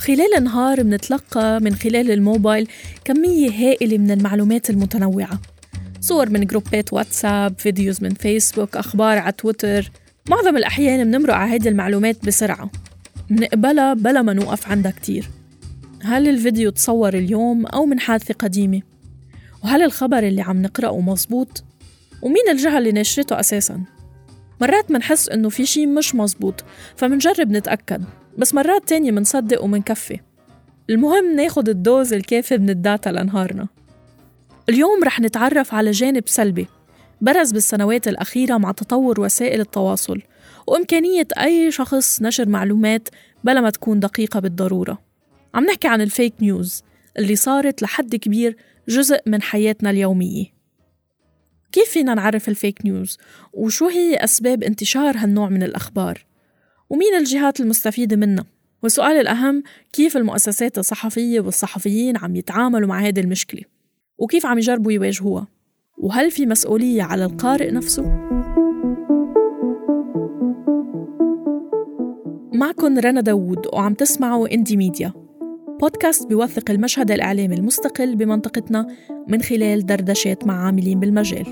خلال النهار منتلقى من خلال الموبايل كمية هائلة من المعلومات المتنوعة صور من groupات واتساب، videos من فيسبوك، أخبار على تويتر معظم الأحيان منمرق على هيدي المعلومات بسرعة منقبلها بلا ما نوقف عندها كتير هل الفيديو تصور اليوم أو من حادثة قديمة؟ وهل الخبر اللي عم نقرأه مزبوط؟ ومين الجهة اللي نشرته أساساً؟ مرات منحس إنه في شي مش مزبوط فمنجرب نتأكد. بس مرات تانية منصدق ومنكفي. المهم ناخد ال dose الكافي من ال data لنهارنا. اليوم رح نتعرف على جانب سلبي. برز بالسنوات الأخيرة مع تطور وسائل التواصل وإمكانية أي شخص نشر معلومات بلا ما تكون دقيقة بالضرورة. عم نحكي عن ال fake news اللي صارت لحد كبير جزء من حياتنا اليومية. كيف فينا نعرف ال fake news؟ وشو هي أسباب انتشار هالنوع من الأخبار؟ ومين الجهات المستفيدة منها؟ والسؤال الأهم كيف المؤسسات الصحفية والصحفيين عم يتعاملوا مع هذه المشكلة؟ وكيف عم يجربوا يواجهوها؟ وهل في مسؤولية على القارئ نفسه؟ معكم رنا داوود وعم تسمعوا إندي ميديا بودكاست بيوثق المشهد الإعلامي المستقل بمنطقتنا من خلال دردشات مع عاملين بالمجال.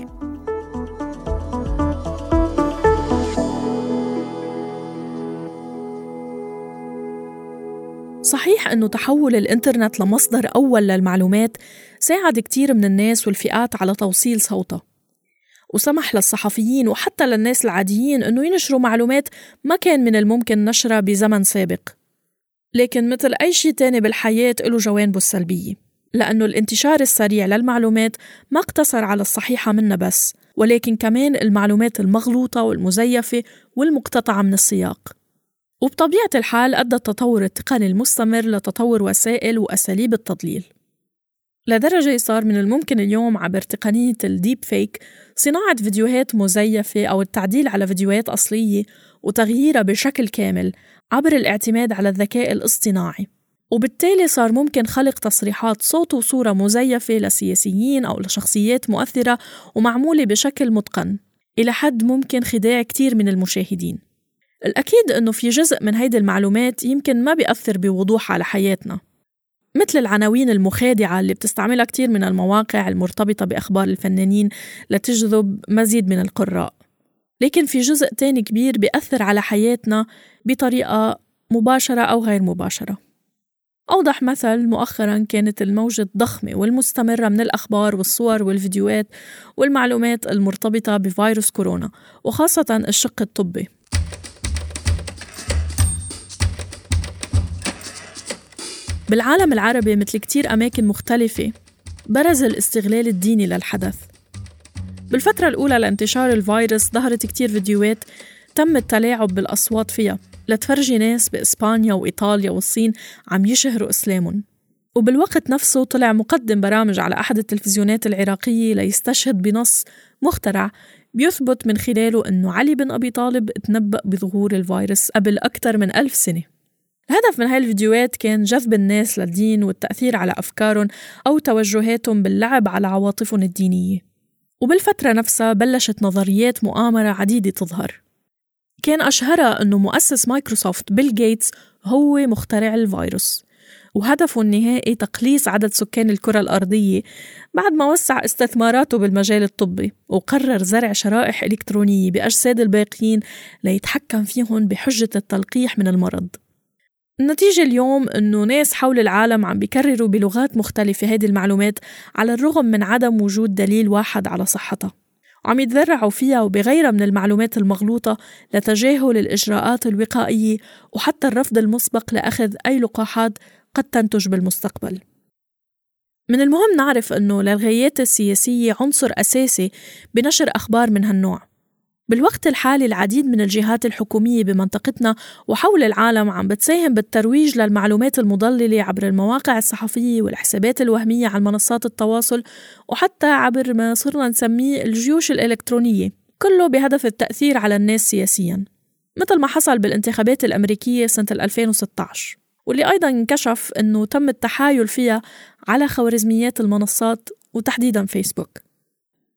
صحيح أنه تحول الإنترنت لمصدر أول للمعلومات ساعد كتير من الناس والفئات على توصيل صوتها. وسمح للصحفيين وحتى للناس العاديين أنه ينشروا معلومات ما كان من الممكن نشرها بزمن سابق. لكن مثل أي شيء تاني بالحياة له جوانبه السلبية لأنه الانتشار السريع للمعلومات ما اقتصر على الصحيحة منها بس ولكن كمان المعلومات المغلوطة والمزيفة والمقتطعة من السياق. وبطبيعة الحال أدى التطور التقني المستمر لتطور وسائل وأساليب التضليل. لدرجة صار من الممكن اليوم عبر تقنية الديب فيك صناعة فيديوهات مزيفة أو التعديل على فيديوهات أصلية وتغييرها بشكل كامل عبر الاعتماد على الذكاء الاصطناعي. وبالتالي صار ممكن خلق تصريحات صوت وصورة مزيفة لسياسيين أو لشخصيات مؤثرة ومعمولة بشكل متقن إلى حد ممكن خداع كتير من المشاهدين. الأكيد أنه في جزء من هيدي المعلومات يمكن ما بيأثر بوضوح على حياتنا مثل العناوين المخادعة اللي بتستعملها كتير من المواقع المرتبطة بأخبار الفنانين لتجذب مزيد من القراء. لكن في جزء تاني كبير بيأثر على حياتنا بطريقة مباشرة أو غير مباشرة. أوضح مثل مؤخرا كانت الموجة الضخمة والمستمرة من الأخبار والصور والفيديوهات والمعلومات المرتبطة بفيروس كورونا وخاصة الشق الطبي. بالعالم العربي مثل كتير أماكن مختلفة برز الاستغلال الديني للحدث. بالفترة الأولى لانتشار الفيروس ظهرت كتير فيديوهات تم التلاعب بالأصوات فيها لتفرجي ناس بإسبانيا وإيطاليا والصين عم يشهروا إسلامهم. وبالوقت نفسه طلع مقدم برامج على أحد التلفزيونات العراقية ليستشهد بنص مخترع بيثبت من خلاله أنه علي بن أبي طالب تنبأ بظهور الفيروس قبل أكثر من ألف سنة. الهدف من هاي الفيديوهات كان جذب الناس للدين والتأثير على أفكارهم أو توجهاتهم باللعب على عواطفهم الدينية. وبالفترة نفسها بلشت نظريات مؤامرة عديدة تظهر. كان أشهرها أنه مؤسس مايكروسوفت بيل جيتس هو مخترع الفيروس وهدفه النهائي تقليص عدد سكان الكرة الأرضية بعد ما وسع استثماراته بالمجال الطبي وقرر زرع شرائح إلكترونية بأجساد الباقيين ليتحكم فيهم بحجة التلقيح من المرض. النتيجة اليوم إنه ناس حول العالم عم بيكرروا بلغات مختلفة هذه المعلومات على الرغم من عدم وجود دليل واحد على صحتها. وعم يتذرعوا فيها وبغيرها من المعلومات المغلوطة لتجاهل الإجراءات الوقائية وحتى الرفض المسبق لأخذ أي لقاحات قد تنتج بالمستقبل. من المهم نعرف أنه للغايات السياسية عنصر أساسي بنشر أخبار من هالنوع. بالوقت الحالي العديد من الجهات الحكومية بمنطقتنا وحول العالم عم بتساهم بالترويج للمعلومات المضللة عبر المواقع الصحفية والحسابات الوهمية على منصات التواصل وحتى عبر ما صرنا نسميه الجيوش الإلكترونية كله بهدف التأثير على الناس سياسياً مثل ما حصل بالانتخابات الأمريكية سنة 2016 واللي أيضا انكشف أنه تم التحايل فيها على خوارزميات المنصات وتحديدا فيسبوك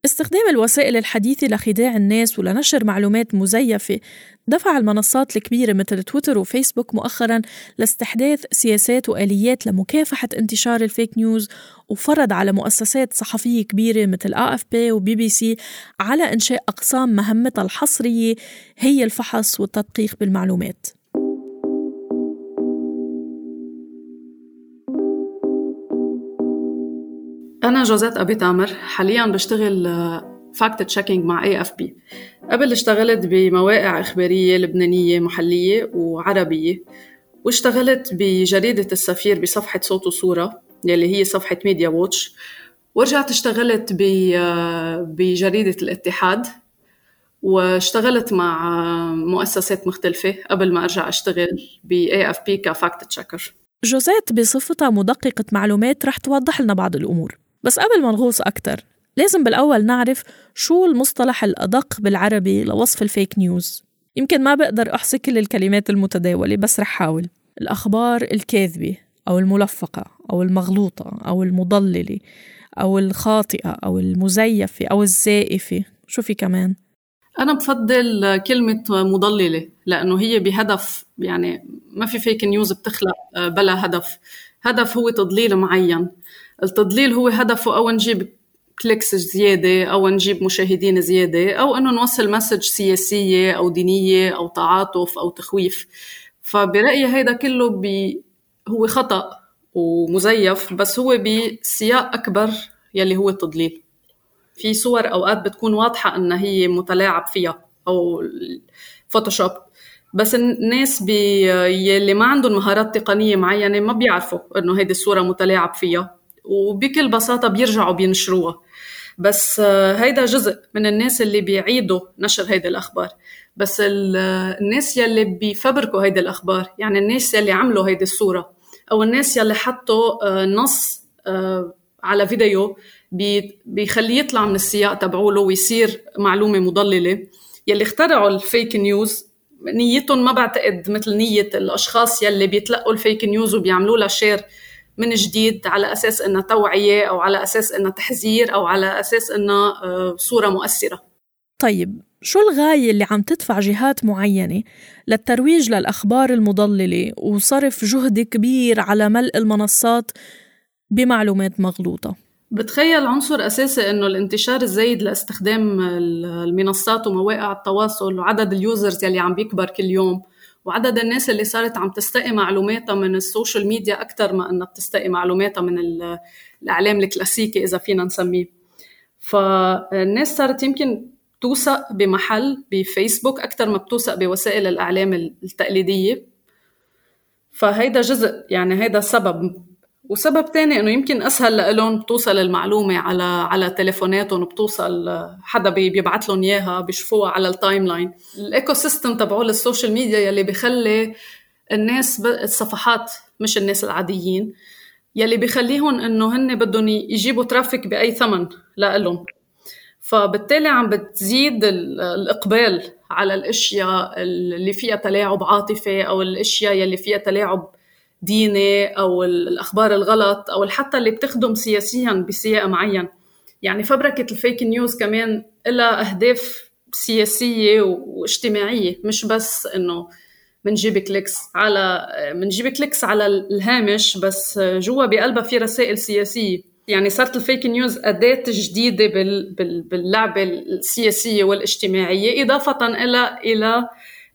استخدام الوسائل الحديثة لخداع الناس ولنشر معلومات مزيفة. دفع المنصات الكبيرة مثل تويتر وفيسبوك مؤخرا لاستحداث سياسات وآليات لمكافحة انتشار الفيك نيوز وفرض على مؤسسات صحفية كبيرة مثل AFP وبي بي سي على إنشاء أقسام مهمتها الحصرية هي الفحص والتدقيق بالمعلومات. أنا جوزات أبي تامر حاليا بشتغل fact checking مع AFP قبل اشتغلت بمواقع إخبارية لبنانية محلية وعربية واشتغلت بجريدة السفير بصفحة صوت وصورة يلي هي صفحة media watch ورجعت اشتغلت بجريدة الاتحاد واشتغلت مع مؤسسات مختلفة قبل ما أرجع أشتغل ب AFP ك fact checker جوزات بصفتها مدققة معلومات رح توضح لنا بعض الأمور. بس قبل ما نغوص أكتر لازم بالأول نعرف شو المصطلح الأدق بالعربي لوصف ال fake news. يمكن ما بقدر أحصي كل الكلمات المتداولة بس رح حاول. الأخبار الكاذبة أو الملفقة أو المغلوطة أو المضللة أو الخاطئة أو المزيفة أو الزائفة. شو في كمان؟ أنا بفضل كلمة مضللة لأنه هي بهدف يعني ما في fake news بتخلق بلا هدف. هدف هو تضليل معين. التضليل هو هدفه أو نجيب clicks زيادة أو نجيب مشاهدين زيادة أو أنه نوصل message سياسية أو دينية أو تعاطف أو تخويف. فبرأيي هيدا كله بي هو خطأ ومزيف بس هو بسياق أكبر يلي هو التضليل. في صور أوقات بتكون واضحة أنها هي متلاعب فيها أو Photoshop بس الناس بي يلي ما عندهم مهارات تقنية معينة ما بيعرفوا إنه هيدي الصورة متلاعب فيها. وبكل بساطة بيرجعوا بينشروها. بس آه، هيدا جزء من الناس اللي بيعيدوا نشر هيدي الأخبار. بس الناس يلي بيفبركوا هيدي الأخبار يعني الناس يلي عملوا هيدي الصورة أو الناس يلي حطوا آه، نص آه، على فيديو بيخليه يطلع من السياق تبعوله ويصير معلومة مضللة. يلي اخترعوا ال fake news نيتهم ما بعتقد مثل نية الأشخاص يلي بيتلقوا ال fake news وبيعملوا لها share من جديد على أساس إنها توعية أو على أساس إنها تحذير أو على أساس إنها آه، صورة مؤثرة طيب شو الغاية اللي عم تدفع جهات معينة للترويج للأخبار المضللة وصرف جهد كبير على ملء المنصات بمعلومات مغلوطة؟ بتخيل عنصر أساسي إنه الانتشار الزايد لاستخدام المنصات ومواقع التواصل وعدد ال users يلي عم بيكبر كل يوم وعدد الناس اللي صارت عم تستقي معلوماتها من ال social media أكثر ما أنها بتستقي معلوماتها من الإعلام الكلاسيكي إذا فينا نسميه. فالناس صارت يمكن توثق بمحل بفيسبوك أكثر ما بتوثق بوسائل الإعلام التقليدية. فهيدا جزء يعني هيدا سبب وسبب تاني إنه يمكن أسهل لهم بتوصل المعلومة على على تليفوناتهم بتوصل حدا بيبعث لهم إياها بيشوفوها على ال timeline ال ecosystem تبعول ال social media يلي بخلي الناس الصفحات مش الناس العاديين يلي بخليهم إنه هن بدهم يجيبوا ترافيك بأي ثمن لإلهم. فبالتالي عم بتزيد الإقبال على الأشياء اللي فيها تلاعب عاطفي أو الأشياء يلي فيها تلاعب ديني أو الأخبار الغلط أو حتى اللي بتخدم سياسيا بسياق معين يعني فبركة الفيك نيوز كمان لها أهداف سياسية واجتماعية مش بس إنه بنجيب clicks على بنجيب clicks على الهامش بس جوا بقلبها في رسائل سياسية. يعني صارت ال fake news أداة جديدة باللعبة السياسية والاجتماعية إضافة إلى إلى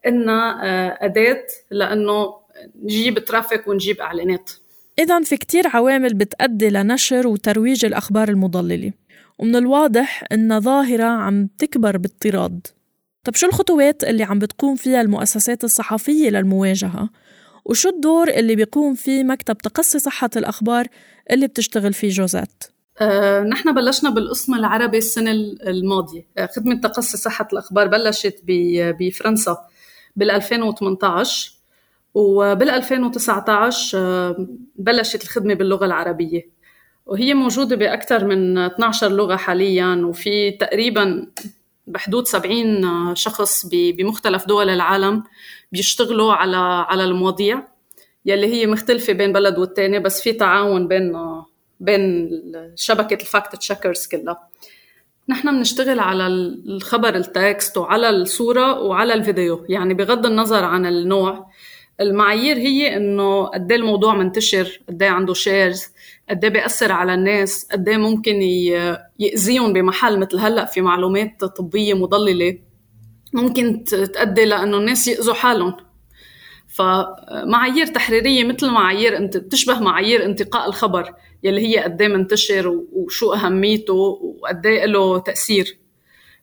إنها آه، أداة لأنه نجيب traffic ونجيب إعلانات. اذا في كتير عوامل بتأدي لنشر وترويج الأخبار المضللة. ومن الواضح إن ظاهرة عم تكبر باضطراد. طب شو الخطوات اللي عم بتقوم فيها المؤسسات الصحفية للمواجهة؟ وشو الدور اللي بيقوم فيه مكتب تقصي صحة الأخبار اللي بتشتغل فيه جوزات؟ أه نحن بلشنا بالقسم العربي السنة الماضية. آه، خدمة تقصي صحة الأخبار بلشت بفرنسا بال 2018 وبال 2019 آه، بلشت الخدمة باللغة العربية. وهي موجودة بأكثر من 12 لغة حاليا وفي تقريبا بحدود 70 شخص بمختلف دول العالم بيشتغلوا على على المواضيع يلي هي مختلفة بين بلد والتاني بس في تعاون بين بين شبكة ال fact checkers كلها. نحن بنشتغل على الخبر ال text وعلى الصورة وعلى الفيديو. يعني بغض النظر عن النوع المعايير هي إنه قد إيه الموضوع منتشر قد إيه عنده shares قد إيه بيأثر على الناس قد ممكن يأذيهم بمحل مثل هلأ في معلومات طبية مضللة ممكن تؤدي لأنه الناس يأذوا حالهم. فمعايير تحريرية مثل معايير انت بتشبه معايير انتقاء الخبر يلي هي قد منتشر وشو أهميته وقد له تأثير.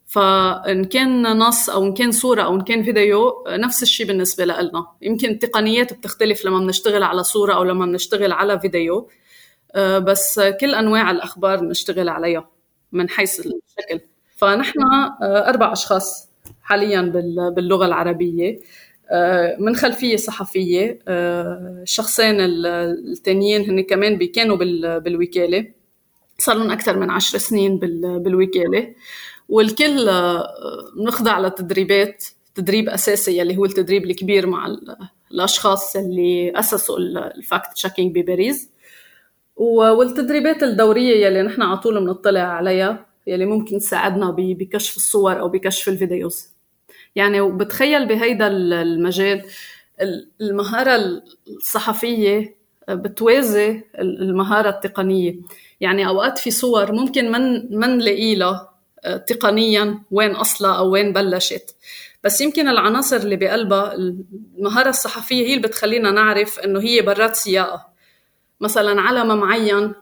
فإن كان نص أو إن كان صورة أو إن كان فيديو نفس الشيء بالنسبة لنا يمكن التقنيات بتختلف لما بنشتغل على صورة أو لما بنشتغل على فيديو. آه، بس كل أنواع الأخبار بنشتغل عليها من حيث الشكل. فنحن آه، أربع أشخاص حاليا باللغة العربية. آه، من خلفية صحفية. الشخصين الثانيين هن كمان كانوا بالوكالة. صار لهم أكثر من عشر سنين بالوكالة. والكل نخضع لتدريبات تدريب أساسي يلي هو التدريب الكبير مع الأشخاص اللي أسسوا ال fact checking بباريس. والتدريبات الدورية يلي نحن على طول بنطلع عليها يلي ممكن تساعدنا بكشف الصور أو بكشف ال videos. يعني وبتخيل بهيدا المجال المهارة الصحفية بتوازي المهارة التقنية. يعني أوقات في صور ممكن من من نلاقي لها. آه، تقنيا وين أصلها أو وين بلشت. بس يمكن العناصر اللي بقلبها المهارة الصحفية هي اللي بتخلينا نعرف إنه هي برات سياقها مثلا علم معين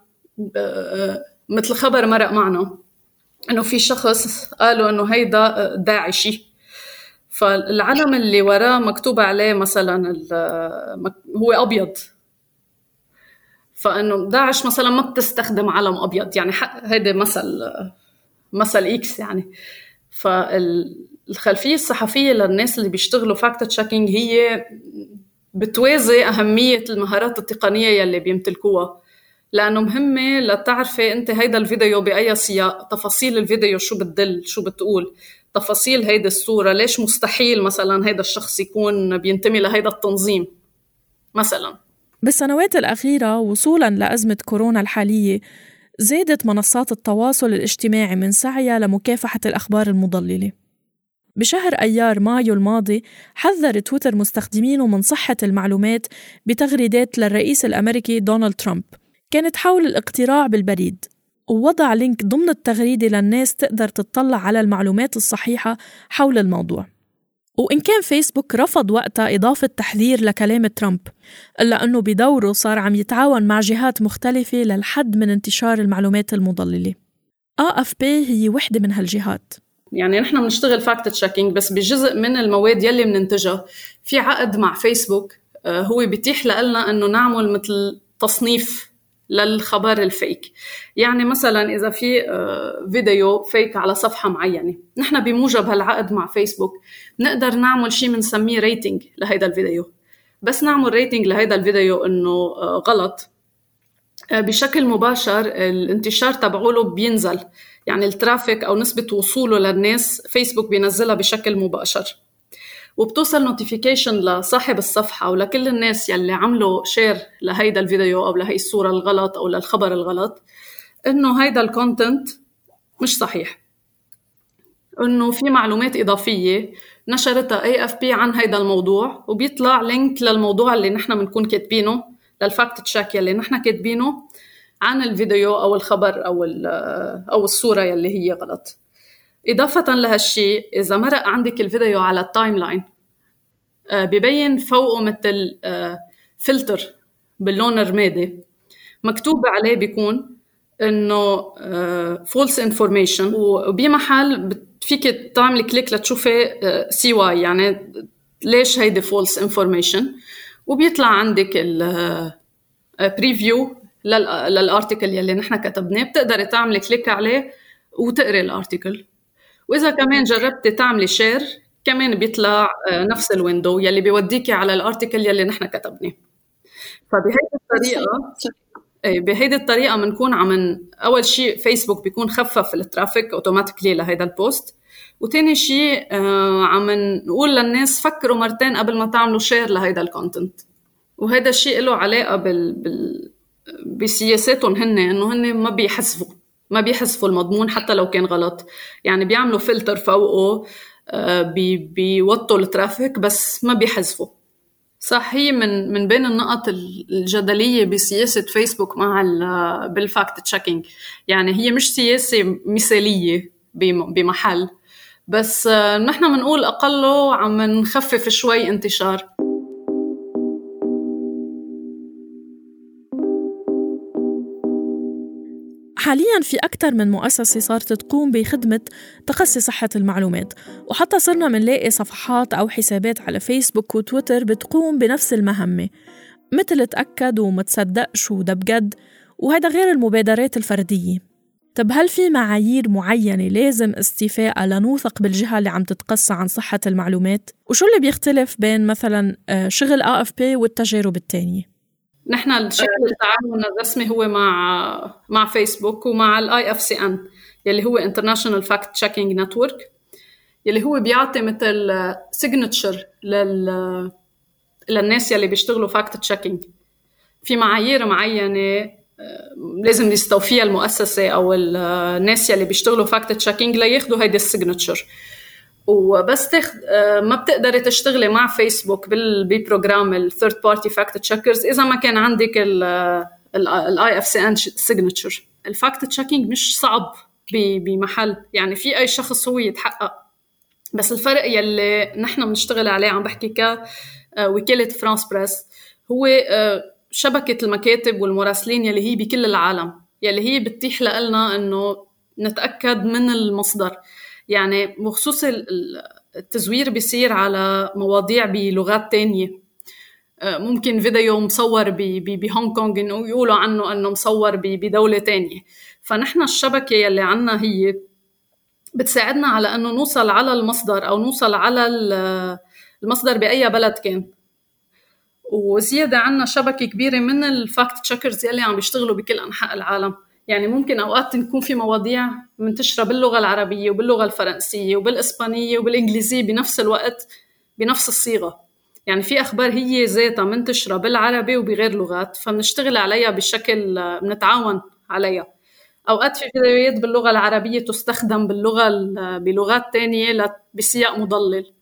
مثل خبر مرق معنا إنه في شخص قالوا إنه هيدا داعشي. فالعلم اللي وراه مكتوب عليه مثلا هو أبيض. فإنه داعش مثلا ما بتستخدم علم أبيض يعني هيدا مثل مثل إكس يعني. فالخلفية الصحفية للناس اللي بيشتغلوا fact-checking هي بتوازي أهمية المهارات التقنية يلي بيمتلكوها. لأنه مهمة لتعرفي أنت هيدا الفيديو بأي سياق تفاصيل الفيديو شو بتدل شو بتقول تفاصيل هيدي الصورة ليش مستحيل مثلا هيدا الشخص يكون بينتمي لهيدا التنظيم مثلا؟ بالسنوات الأخيرة وصولا لأزمة كورونا الحالية زادت منصات التواصل الاجتماعي من سعيها لمكافحة الأخبار المضللة. بشهر أيار مايو الماضي حذر تويتر مستخدمينه من صحة المعلومات بتغريدات للرئيس الأمريكي دونالد ترامب. كانت حول الاقتراع بالبريد. ووضع link ضمن التغريدة للناس تقدر تطلع على المعلومات الصحيحة حول الموضوع. وإن كان فيسبوك رفض وقتها إضافة تحذير لكلام ترامب إلا أنه بدوره صار عم يتعاون مع جهات مختلفة للحد من انتشار المعلومات المضللة. AFP هي وحدة من هالجهات. يعني نحن بنشتغل fact-checking بس بجزء من المواد يلي بننتجها في عقد مع فيسبوك آه، هو بيتيح لنا إنه نعمل مثل تصنيف للخبر ال fake. يعني مثلا إذا في آه، فيديو fake على صفحة معينة نحن بموجب هالعقد مع فيسبوك نقدر نعمل شيء بنسميه rating لهيدا الفيديو. بس نعمل rating لهيدا الفيديو إنه آه، غلط بشكل مباشر الانتشار تبعوله بينزل. يعني ال traffic أو نسبة وصوله للناس فيسبوك بينزلها بشكل مباشر. وبتوصل notification لصاحب الصفحة ولكل الناس يلي عملوا share لهيدا الفيديو أو لهي الصورة الغلط أو للخبر الغلط إنه هيدا ال content مش صحيح. إنه في معلومات إضافية نشرتها AFP عن هيدا الموضوع وبيطلع link للموضوع اللي نحن بنكون كاتبينه لل fact-check يلي نحن كاتبينه عن الفيديو أو الخبر أو أو الصورة يلي هي غلط. إضافة لهالشيء إذا مرق عندك الفيديو على ال timeline آه، ببين فوقه مثل فلتر آه، باللون الرمادي. مكتوب عليه بيكون إنه false آه، information وبمحل فيك تعملي click لتشوفي see why يعني ليش هيدي false information وبيطلع عندك ال preview لل article يلي نحن كتبناه. بتقدري تعملي click عليه وتقري ال article وإذا كمان جربتي تعملي share كمان بيطلع آه، نفس ال window يلي بيوديكي على ال article يلي نحن كتبناه. فبهيدي الطريقة إيه بهيدي الطريقة بنكون عم أول شيء فيسبوك بيكون خفف ال traffic automatically لهيدا ال post وتاني شيء آه عم نقول للناس فكروا مرتين قبل ما تعملوا share لهيدا ال content وهذا الشيء له علاقة بال, بال بسياساتهم هن إنه هن ما بيحسبوا. ما بيحذفوا المضمون حتى لو كان غلط. يعني بيعملوا فلتر فوقه آه، بي بيوطوا ال traffic بس ما بيحذفوا. صح هي من من بين النقط الجدلية بسياسة فيسبوك مع بال fact-checking يعني هي مش سياسة مثالية بمحل. بس آه، نحن بنقول أقله عم نخفف شوي انتشار. حاليا في أكثر من مؤسسة صارت تقوم بخدمة تقصي صحة المعلومات وحتى صرنا منلاقي صفحات أو حسابات على فيسبوك وتويتر بتقوم بنفس المهمة مثل تأكد وما تصدقش وده بجد وهذا غير المبادرات الفردية طب هل في معايير معينة لازم استيفائها لنوثق بالجهة اللي عم تتقصى عن صحة المعلومات؟ وشو اللي بيختلف بين مثلا آه، شغل AFP والتجارب التانية؟ نحن شكل التعاون الرسمي هو مع مع فيسبوك ومع ال IFCN يلي هو International Fact-Checking Network يلي هو بيعطي مثل signature لل للناس يلي بيشتغلوا fact-checking في معايير معينة آه، لازم يستوفيها المؤسسة أو الناس يلي بيشتغلوا fact-checking لياخذوا هيدي ال signature وبس تاخد آه، ما بتقدري تشتغلي مع فيسبوك ب program ال third-party fact-checkers إذا ما كان عندك ال IFCN signature ال fact-checking مش صعب بمحل. يعني في أي شخص هو يتحقق. بس الفرق يلي نحن بنشتغل عليه عم بحكي ك آه، وكالة فرانس بريس هو آه، شبكة المكاتب والمراسلين يلي هي بكل العالم يلي هي بتتيح لنا إنه نتأكد من المصدر. يعني بخصوص التزوير بيصير على مواضيع بلغات تانية. آه، ممكن فيديو مصور بهونغ كونغ إنه يقولوا عنه إنه مصور بدولة تانية. فنحن الشبكة يلي عنا هي بتساعدنا على إنه نوصل على المصدر أو نوصل على المصدر بأي بلد كان. وزيادة عنا شبكة كبيرة من ال fact-checkers يلي عم بيشتغلوا بكل أنحاء العالم. يعني ممكن أوقات تكون في مواضيع منتشرة باللغة العربية وباللغة الفرنسية وبالإسبانية وبالإنجليزية بنفس الوقت بنفس الصيغة. يعني في أخبار هي ذاتها منتشرة بالعربي وبغير لغات فبنشتغل عليها بشكل بنتعاون عليها. أوقات في فيديوهات باللغة العربية تستخدم باللغة بلغات تانية بسياق مضلل.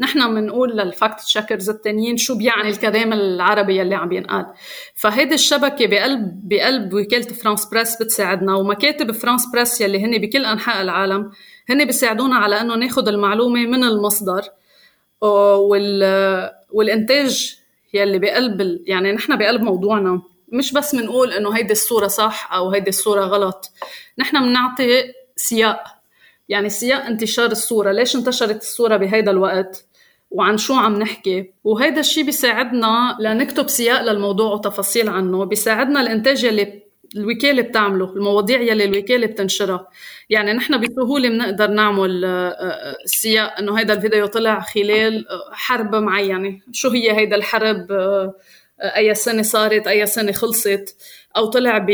نحن بنقول لل fact checkers التانيين شو بيعني الكلام العربي اللي عم ينقال. فهيدي الشبكة بقلب بقلب وكالة فرانس بريس بتساعدنا ومكاتب فرانس بريس يلي هن بكل أنحاء العالم هن بيساعدونا على إنه ناخذ المعلومة من المصدر وال والإنتاج يلي بقلب يعني نحن بقلب موضوعنا. مش بس بنقول إنه هيدي الصورة صح أو هيدي الصورة غلط نحن بنعطي سياق يعني سياق انتشار الصورة. ليش انتشرت الصورة بهيدا الوقت؟ وعن شو عم نحكي؟ وهيدا الشيء بيساعدنا لنكتب سياق للموضوع وتفاصيل عنه. بيساعدنا الإنتاج يلي الوكالة بتعمله المواضيع يلي الوكالة بتنشرها. يعني نحن بسهولة بنقدر نعمل آه، آه، سياق إنه هيدا الفيديو طلع خلال آه، حرب معينة. شو هي هيدا الحرب؟ أي سنة صارت؟ أي سنة خلصت؟ أو طلع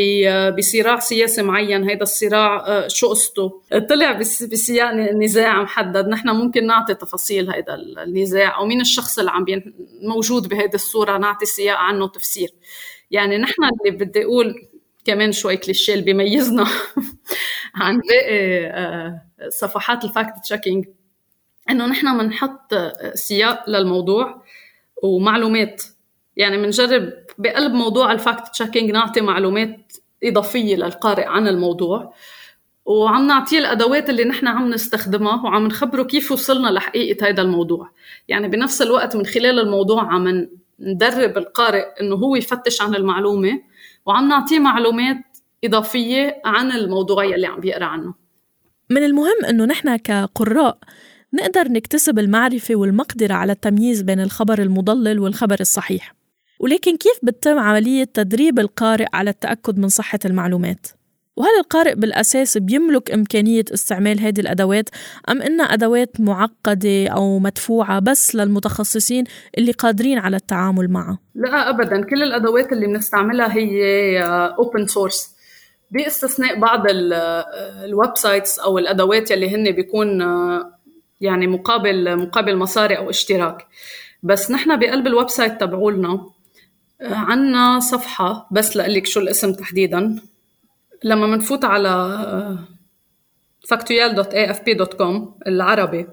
بصراع سياسي معين هيدا الصراع آه، شو قصته؟ طلع بسياق نزاع محدد. نحن ممكن نعطي تفاصيل هيدا النزاع أو مين الشخص اللي عم موجود بهيدي الصورة نعطي سياق عنه تفسير يعني نحن اللي بدي أقول كمان شوي كليشيه اللي بيميزنا عن باقي آه، صفحات ال fact checking إنه نحن بنحط سياق للموضوع ومعلومات. يعني بنجرب بقلب موضوع ال fact checking نعطي معلومات إضافية للقارئ عن الموضوع. وعم نعطيه الأدوات اللي نحن عم نستخدمها وعم نخبره كيف وصلنا لحقيقة هذا الموضوع. يعني بنفس الوقت من خلال الموضوع عم ندرب القارئ إنه هو يفتش عن المعلومة وعم نعطيه معلومات إضافية عن الموضوع يلي عم بيقرأ عنه. من المهم إنه نحن كقراء نقدر نكتسب المعرفة والمقدرة على التمييز بين الخبر المضلل والخبر الصحيح. ولكن كيف بتتم عملية تدريب القارئ على التأكد من صحة المعلومات؟ وهل القارئ بالأساس بيملك إمكانية استعمال هذه الأدوات أم إنها أدوات معقدة أو مدفوعة بس للمتخصصين اللي قادرين على التعامل معها؟ لا أبدا كل الأدوات اللي بنستعملها هي open source بإستثناء بعض ال websites أو الأدوات اللي هن بيكون يعني مقابل مقابل مصاري أو اشتراك بس نحن بقلب ال website تبعولنا عنا صفحة بس لقلك شو الاسم تحديدا. لما بنفوت على factual.afp.com العربي.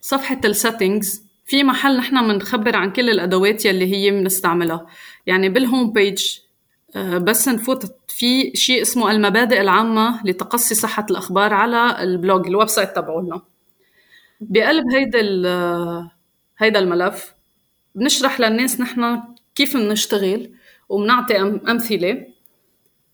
صفحة ال settings في محل نحن بنخبر عن كل الأدوات يلي هي بنستعملها يعني بال home page آه، بس نفوت في شيء اسمه المبادئ العامة لتقصي صحة الأخبار على ال blog ال website تبعولنا. بقلب هيدا هيدا الملف بنشرح للناس نحن كيف بنشتغل وبنعطي أمثلة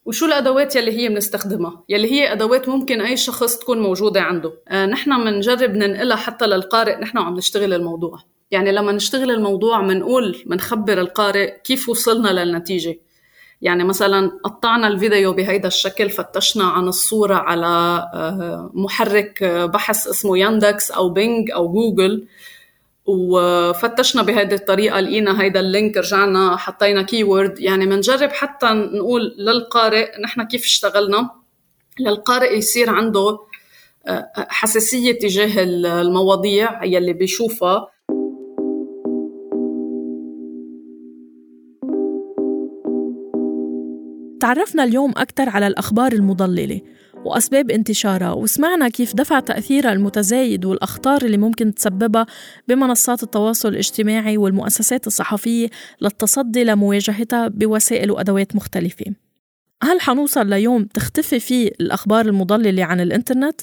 وشو الأدوات يلي هي بنستخدمها يلي هي أدوات ممكن أي شخص تكون موجودة عنده. آه نحن بنجرب ننقلها حتى للقارئ نحن عم نشتغل الموضوع. يعني لما نشتغل الموضوع بنقول بنخبر القارئ كيف وصلنا للنتيجة. يعني مثلا قطعنا الفيديو بهيدا الشكل فتشنا عن الصورة على آه، محرك بحث اسمه ياندكس أو بينج أو جوجل وفتشنا بهذه الطريقة لقينا هيدا ال link رجعنا حطينا keyword يعني بنجرب حتى نقول للقارئ نحن كيف اشتغلنا. للقارئ يصير عنده آه، حساسية تجاه المواضيع يلي بيشوفها. تعرفنا اليوم أكثر على الأخبار المضللة. وأسباب انتشارها. وسمعنا كيف دفع تأثيرها المتزايد والأخطار اللي ممكن تسببها بمنصات التواصل الاجتماعي والمؤسسات الصحفية للتصدي لمواجهتها بوسائل وأدوات مختلفة. هل حنوصل ليوم تختفي فيه الأخبار المضللة عن الإنترنت؟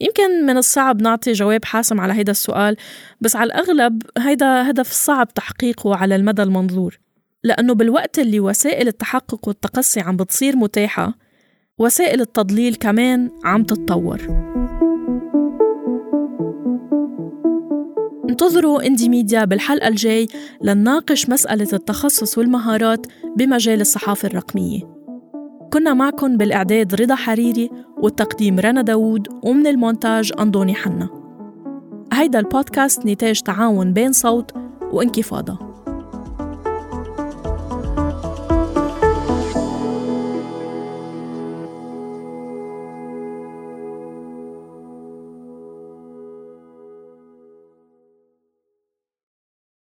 يمكن من الصعب نعطي جواب حاسم على هيدا السؤال بس على الأغلب هيدا هدف صعب تحقيقه على المدى المنظور. لأنه بالوقت اللي وسائل التحقق والتقصي عم بتصير متاحة وسائل التضليل كمان عم تتطور. انتظروا اندي ميديا بالحلقة الجاي لنناقش مسألة التخصص والمهارات بمجال الصحافة الرقمية. كنا معكم بالإعداد رضا حريري والتقديم رنا داوود ومن المونتاج أندوني حنا. هيدا البودكاست نتاج تعاون بين صوت وانكفاضة.